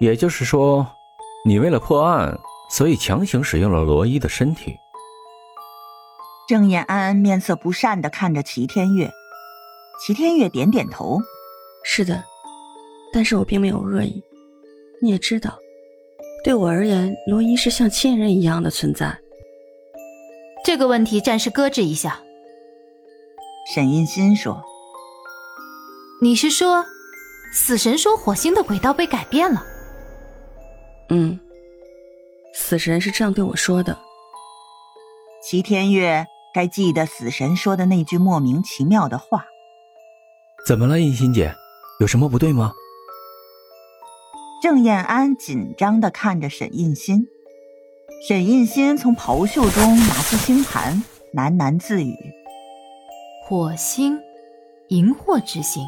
也就是说，你为了破案，所以强行使用了罗伊的身体。郑延安面色不善的看着齐天月，齐天月点点头：“是的，但是我并没有恶意。你也知道，对我而言，罗伊是像亲人一样的存在。这个问题暂时搁置一下。”沈印心说：“你是说，死神说火星的轨道被改变了？”嗯，死神是这样对我说的。齐天月该记得死神说的那句莫名其妙的话。怎么了，印心姐？有什么不对吗？郑燕安紧张的看着沈印心。沈印心从袍袖中拿出星盘，喃喃自语：“火星，荧惑之星，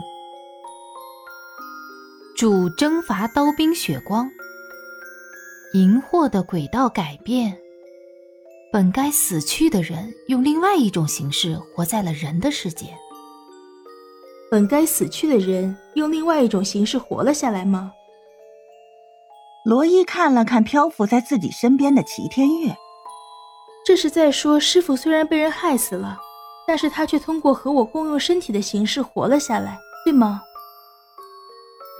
主征伐刀兵血光。”荧惑的轨道改变，本该死去的人用另外一种形式活在了人的世界。本该死去的人用另外一种形式活了下来吗？罗伊看了看漂浮在自己身边的齐天月，这是在说师傅虽然被人害死了，但是他却通过和我共用身体的形式活了下来，对吗？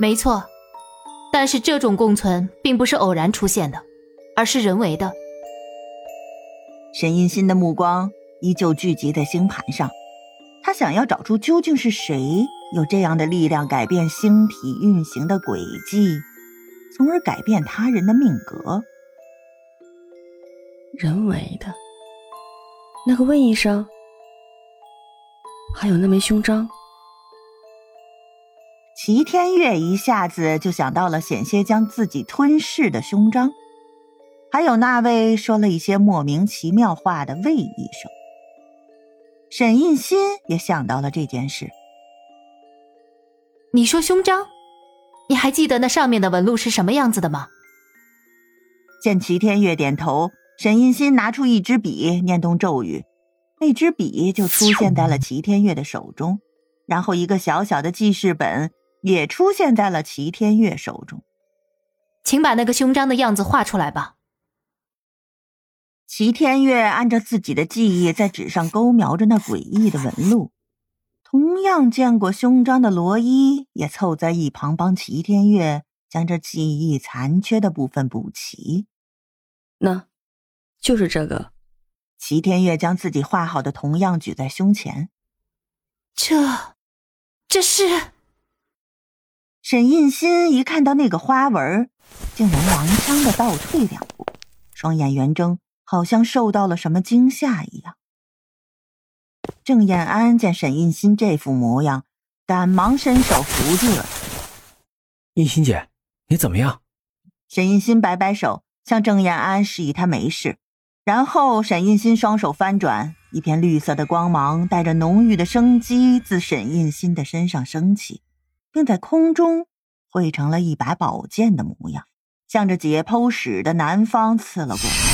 没错。但是这种共存并不是偶然出现的，而是人为的。沈印心的目光依旧聚集在星盘上，他想要找出究竟是谁有这样的力量改变星体运行的轨迹，从而改变他人的命格。人为的，那个魏医生，还有那枚胸章。齐天月一下子就想到了险些将自己吞噬的胸章，还有那位说了一些莫名其妙话的魏医生。沈印心也想到了这件事。你说胸章，你还记得那上面的纹路是什么样子的吗？见齐天月点头，沈印心拿出一支笔，念动咒语，那支笔就出现在了齐天月的手中，然后一个小小的记事本。也出现在了齐天月手中，请把那个胸章的样子画出来吧。齐天月按照自己的记忆在纸上勾描着那诡异的纹路。同样见过胸章的罗伊也凑在一旁帮齐天月将这记忆残缺的部分补齐。那，就是这个。齐天月将自己画好的同样举在胸前。这，这是。沈印心一看到那个花纹，竟然踉跄的倒退两步，双眼圆睁，好像受到了什么惊吓一样。郑燕安见沈印心这副模样，赶忙伸手扶住了。印心姐，你怎么样？沈印心摆摆手，向郑燕安示意他没事。然后沈印心双手翻转，一片绿色的光芒带着浓郁的生机自沈印心的身上升起。并在空中汇成了一把宝剑的模样，向着解剖室的南方刺了过来。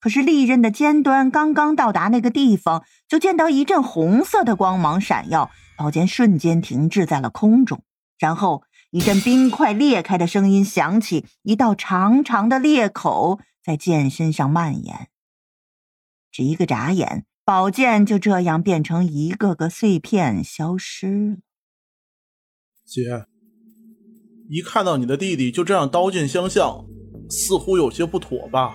可是利刃的尖端刚刚到达那个地方，就见到一阵红色的光芒闪耀，宝剑瞬间停滞在了空中。然后一阵冰块裂开的声音响起，一道长长的裂口在剑身上蔓延。只一个眨眼，宝剑就这样变成一个个碎片消失了。姐，一看到你的弟弟就这样刀剑相向，似乎有些不妥吧？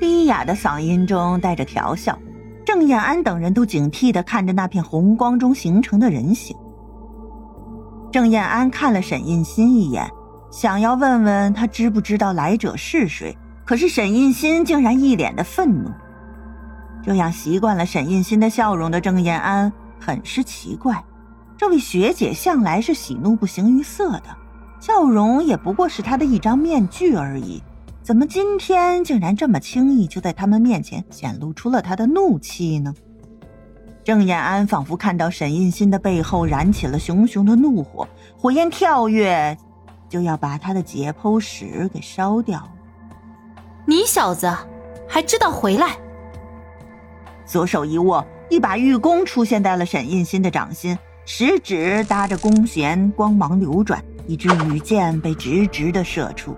低哑的嗓音中带着调笑。郑燕安等人都警惕的看着那片红光中形成的人形。郑燕安看了沈印心一眼，想要问问他知不知道来者是谁，可是沈印心竟然一脸的愤怒。这样习惯了沈印心的笑容的郑燕安很是奇怪。这位学姐向来是喜怒不形于色的，笑容也不过是她的一张面具而已。怎么今天竟然这么轻易就在他们面前显露出了她的怒气呢？郑延安仿佛看到沈印心的背后燃起了熊熊的怒火，火焰跳跃，就要把他的解剖室给烧掉。你小子还知道回来？左手一握，一把玉弓出现在了沈印心的掌心。食指搭着弓弦，光芒流转，一支羽箭被直直的射出，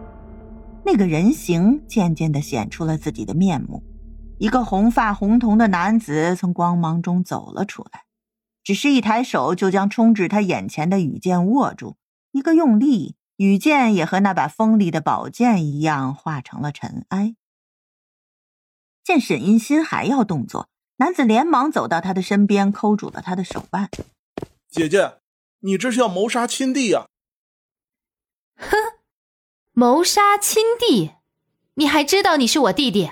那个人形渐渐的显出了自己的面目。一个红发红瞳的男子从光芒中走了出来，只是一抬手就将冲至他眼前的羽箭握住，一个用力，羽箭也和那把锋利的宝剑一样化成了尘埃。见沈音心还要动作，男子连忙走到他的身边，扣住了他的手腕。姐姐，你这是要谋杀亲弟呀？哼，谋杀亲弟，你还知道你是我弟弟？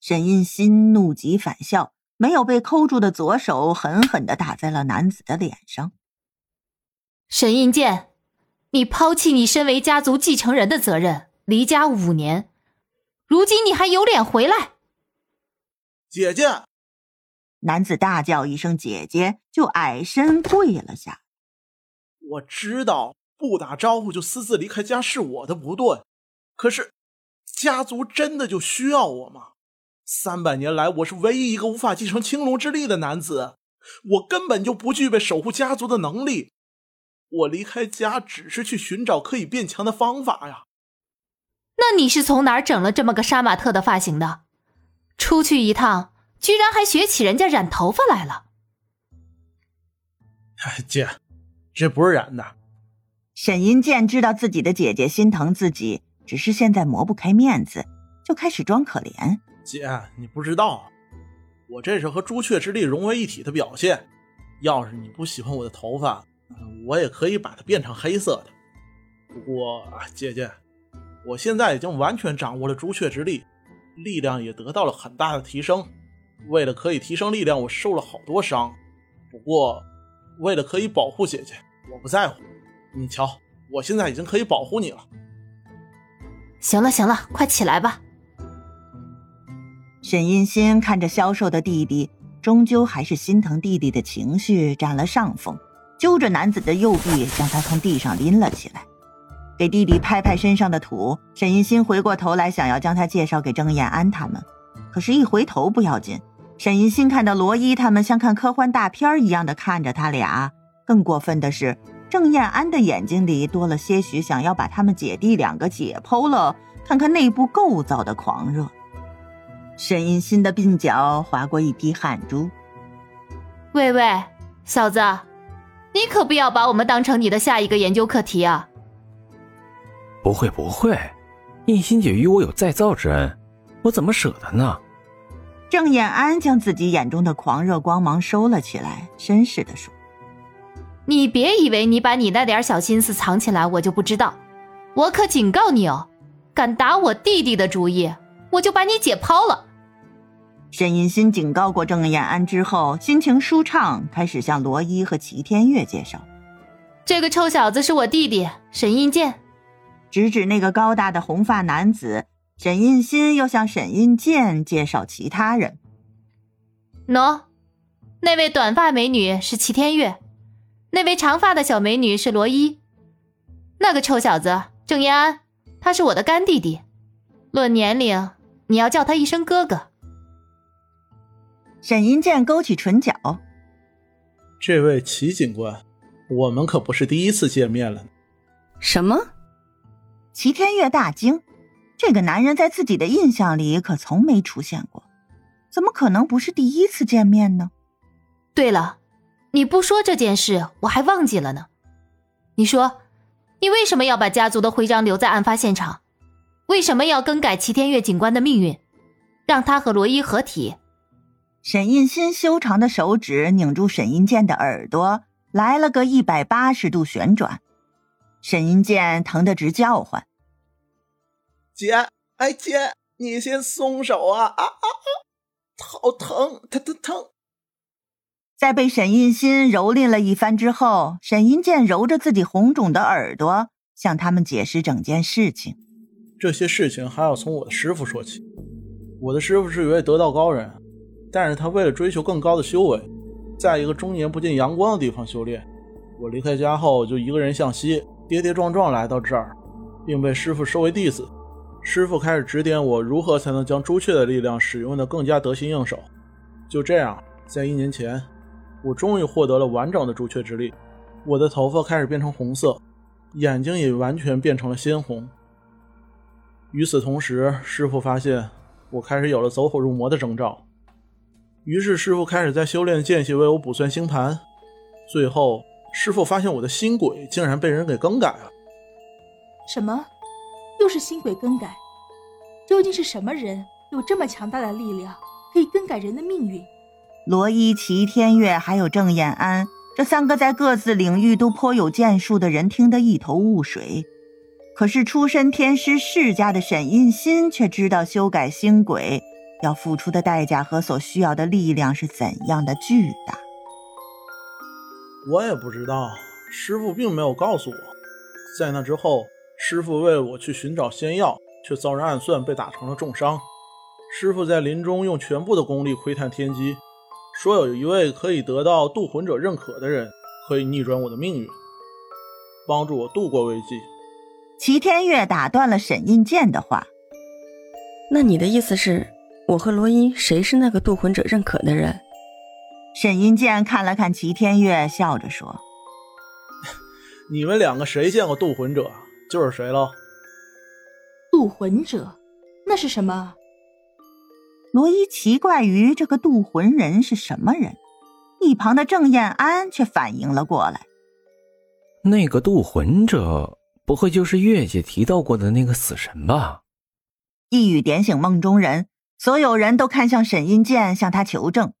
沈印心怒极反笑，没有被扣住的左手狠狠的打在了男子的脸上。沈印剑，你抛弃你身为家族继承人的责任，离家五年，如今你还有脸回来？姐姐！男子大叫一声“姐姐”，就矮身跪了下。我知道不打招呼就私自离开家是我的不对，可是家族真的就需要我吗？三百年来，我是唯一一个无法继承青龙之力的男子，我根本就不具备守护家族的能力。我离开家只是去寻找可以变强的方法呀。那你是从哪儿整了这么个杀马特的发型的？出去一趟，居然还学起人家染头发来了。姐，这不是染的。沈银剑知道自己的姐姐心疼自己，只是现在磨不开面子，就开始装可怜。姐，你不知道，我这是和朱雀之力融为一体的表现。要是你不喜欢我的头发，我也可以把它变成黑色的。不过，姐姐，我现在已经完全掌握了朱雀之力，力量也得到了很大的提升。为了可以提升力量，我受了好多伤。不过，为了可以保护姐姐，我不在乎。你瞧，我现在已经可以保护你了。行了，行了，快起来吧。沈阴心看着消瘦的弟弟，终究还是心疼弟弟的情绪占了上风，揪着男子的右臂，将他从地上拎了起来，给弟弟拍拍身上的土。沈阴心回过头来，想要将他介绍给郑燕安他们，可是，一回头不要紧，沈银心看到罗伊他们像看科幻大片一样的看着他俩。更过分的是，郑燕安的眼睛里多了些许想要把他们姐弟两个解剖了，看看内部构造的狂热。沈银心的鬓角划过一滴汗珠。喂喂，嫂子，你可不要把我们当成你的下一个研究课题啊！不会不会，印心姐与我有再造之恩，我怎么舍得呢？郑延安将自己眼中的狂热光芒收了起来，绅士的说：“你别以为你把你那点小心思藏起来，我就不知道。我可警告你哦，敢打我弟弟的主意，我就把你解剖了。”沈银心警告过郑延安之后，心情舒畅，开始向罗伊和齐天月介绍：“这个臭小子是我弟弟沈印剑。”直指那个高大的红发男子。沈印心又向沈印剑介绍其他人：“喏，那位短发美女是齐天月，那位长发的小美女是罗伊，那个臭小子郑延安，他是我的干弟弟。论年龄，你要叫他一声哥哥。”沈银剑勾起唇角：“这位齐警官，我们可不是第一次见面了。”什么？齐天月大惊，这个男人在自己的印象里可从没出现过，怎么可能不是第一次见面呢？对了，你不说这件事，我还忘记了呢。你说，你为什么要把家族的徽章留在案发现场？为什么要更改齐天月警官的命运，让他和罗伊合体？沈印心修长的手指拧住沈印剑的耳朵，来了个一百八十度旋转。沈印剑疼得直叫唤：“姐，哎姐，你先松手啊！啊啊啊！好疼，疼疼疼！”在被沈印心蹂躏了一番之后，沈印剑揉着自己红肿的耳朵，向他们解释整件事情。这些事情还要从我的师傅说起。我的师傅是一位得道高人。但是他为了追求更高的修为，在一个终年不见阳光的地方修炼。我离开家后，就一个人向西，跌跌撞撞来到这儿，并被师傅收为弟子。师傅开始指点我如何才能将朱雀的力量使用的更加得心应手。就这样，在一年前，我终于获得了完整的朱雀之力。我的头发开始变成红色，眼睛也完全变成了鲜红。与此同时，师傅发现我开始有了走火入魔的征兆，于是师傅开始在修炼间隙为我卜算星盘。最后，师傅发现我的心轨竟然被人给更改了。什么？又是心轨更改？究竟是什么人有这么强大的力量，可以更改人的命运？罗伊、齐天月还有郑燕安这三个在各自领域都颇有建树的人听得一头雾水。可是出身天师世家的沈印心却知道修改星轨要付出的代价和所需要的力量是怎样的巨大。我也不知道，师傅并没有告诉我。在那之后，师傅为了我去寻找仙药，却遭人暗算，被打成了重伤。师傅在林中用全部的功力窥探天机，说有一位可以得到渡魂者认可的人，可以逆转我的命运，帮助我度过危机。齐天月打断了沈印剑的话：“那你的意思是，我和罗伊谁是那个渡魂者认可的人？”沈印剑看了看齐天月，笑着说：“你们两个谁见过渡魂者，就是谁喽。”渡魂者，那是什么？罗伊奇怪于这个渡魂人是什么人，一旁的郑燕安却反应了过来：“那个渡魂者，不会就是月姐提到过的那个死神吧？”一语点醒梦中人，所有人都看向沈银剑，向他求证。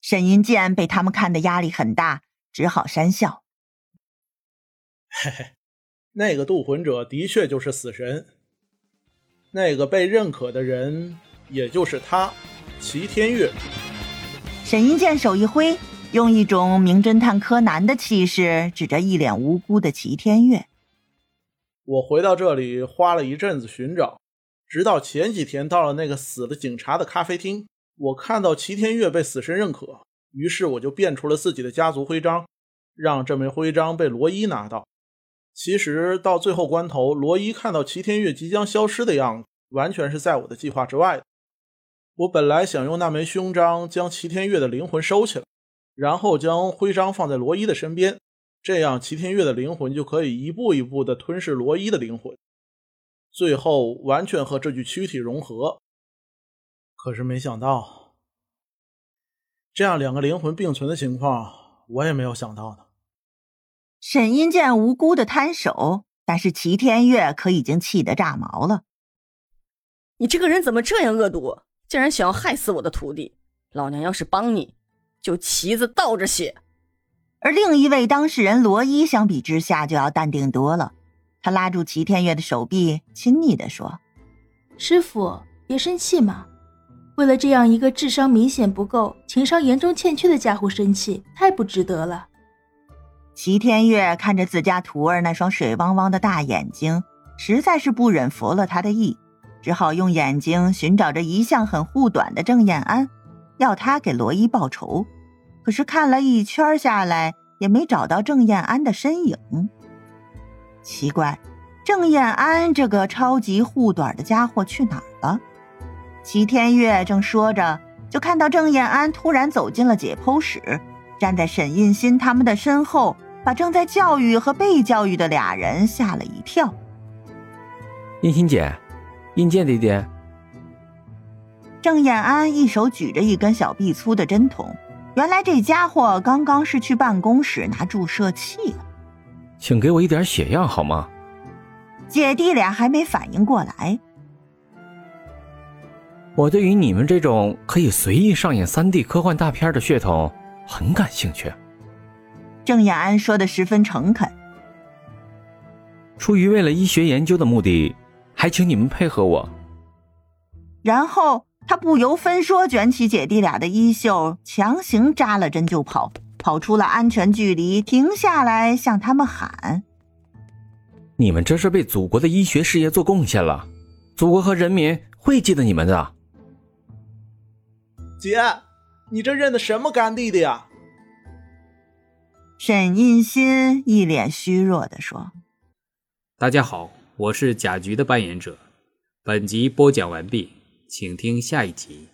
沈银剑被他们看的压力很大，只好讪笑：“嘿嘿，那个渡魂者的确就是死神。那个被认可的人，也就是他，齐天乐。”沈一剑手一挥，用一种名侦探柯南的气势指着一脸无辜的齐天乐：“我回到这里花了一阵子寻找，直到前几天到了那个死了警察的咖啡厅。”我看到齐天乐被死神认可，于是我就变出了自己的家族徽章，让这枚徽章被罗伊拿到。其实到最后关头，罗伊看到齐天月即将消失的样子，完全是在我的计划之外的。我本来想用那枚胸章将齐天月的灵魂收起来，然后将徽章放在罗伊的身边，这样齐天月的灵魂就可以一步一步地吞噬罗伊的灵魂，最后完全和这具躯体融合。可是没想到，这样两个灵魂并存的情况，我也没有想到呢。沈阴见无辜的摊手，但是齐天月可已经气得炸毛了。你这个人怎么这样恶毒，竟然想要害死我的徒弟？老娘要是帮你，就旗子倒着写。而另一位当事人罗伊相比之下就要淡定多了，他拉住齐天月的手臂，亲昵的说：“师傅，别生气嘛。”为了这样一个智商明显不够、情商严重欠缺的家伙生气，太不值得了。齐天月看着自家徒儿那双水汪汪的大眼睛，实在是不忍服了他的意，只好用眼睛寻找着一向很护短的郑燕安，要他给罗伊报仇。可是看了一圈下来，也没找到郑燕安的身影。奇怪，郑燕安这个超级护短的家伙去哪儿了？齐天月正说着，就看到郑燕安突然走进了解剖室，站在沈印心他们的身后，把正在教育和被教育的俩人吓了一跳。印心姐，印剑弟弟。郑燕安一手举着一根小臂粗的针筒，原来这家伙刚刚是去办公室拿注射器了。请给我一点血样好吗？姐弟俩还没反应过来。我对于你们这种可以随意上演三 D 科幻大片的血统很感兴趣。郑雅安说的十分诚恳。出于为了医学研究的目的，还请你们配合我。然后他不由分说卷起姐弟俩的衣袖，强行扎了针就跑，跑出了安全距离，停下来向他们喊：“你们这是为祖国的医学事业做贡献了，祖国和人民会记得你们的。”姐，你这认的什么干弟弟呀？沈印心一脸虚弱地说：“大家好，我是贾局的扮演者，本集播讲完毕，请听下一集。”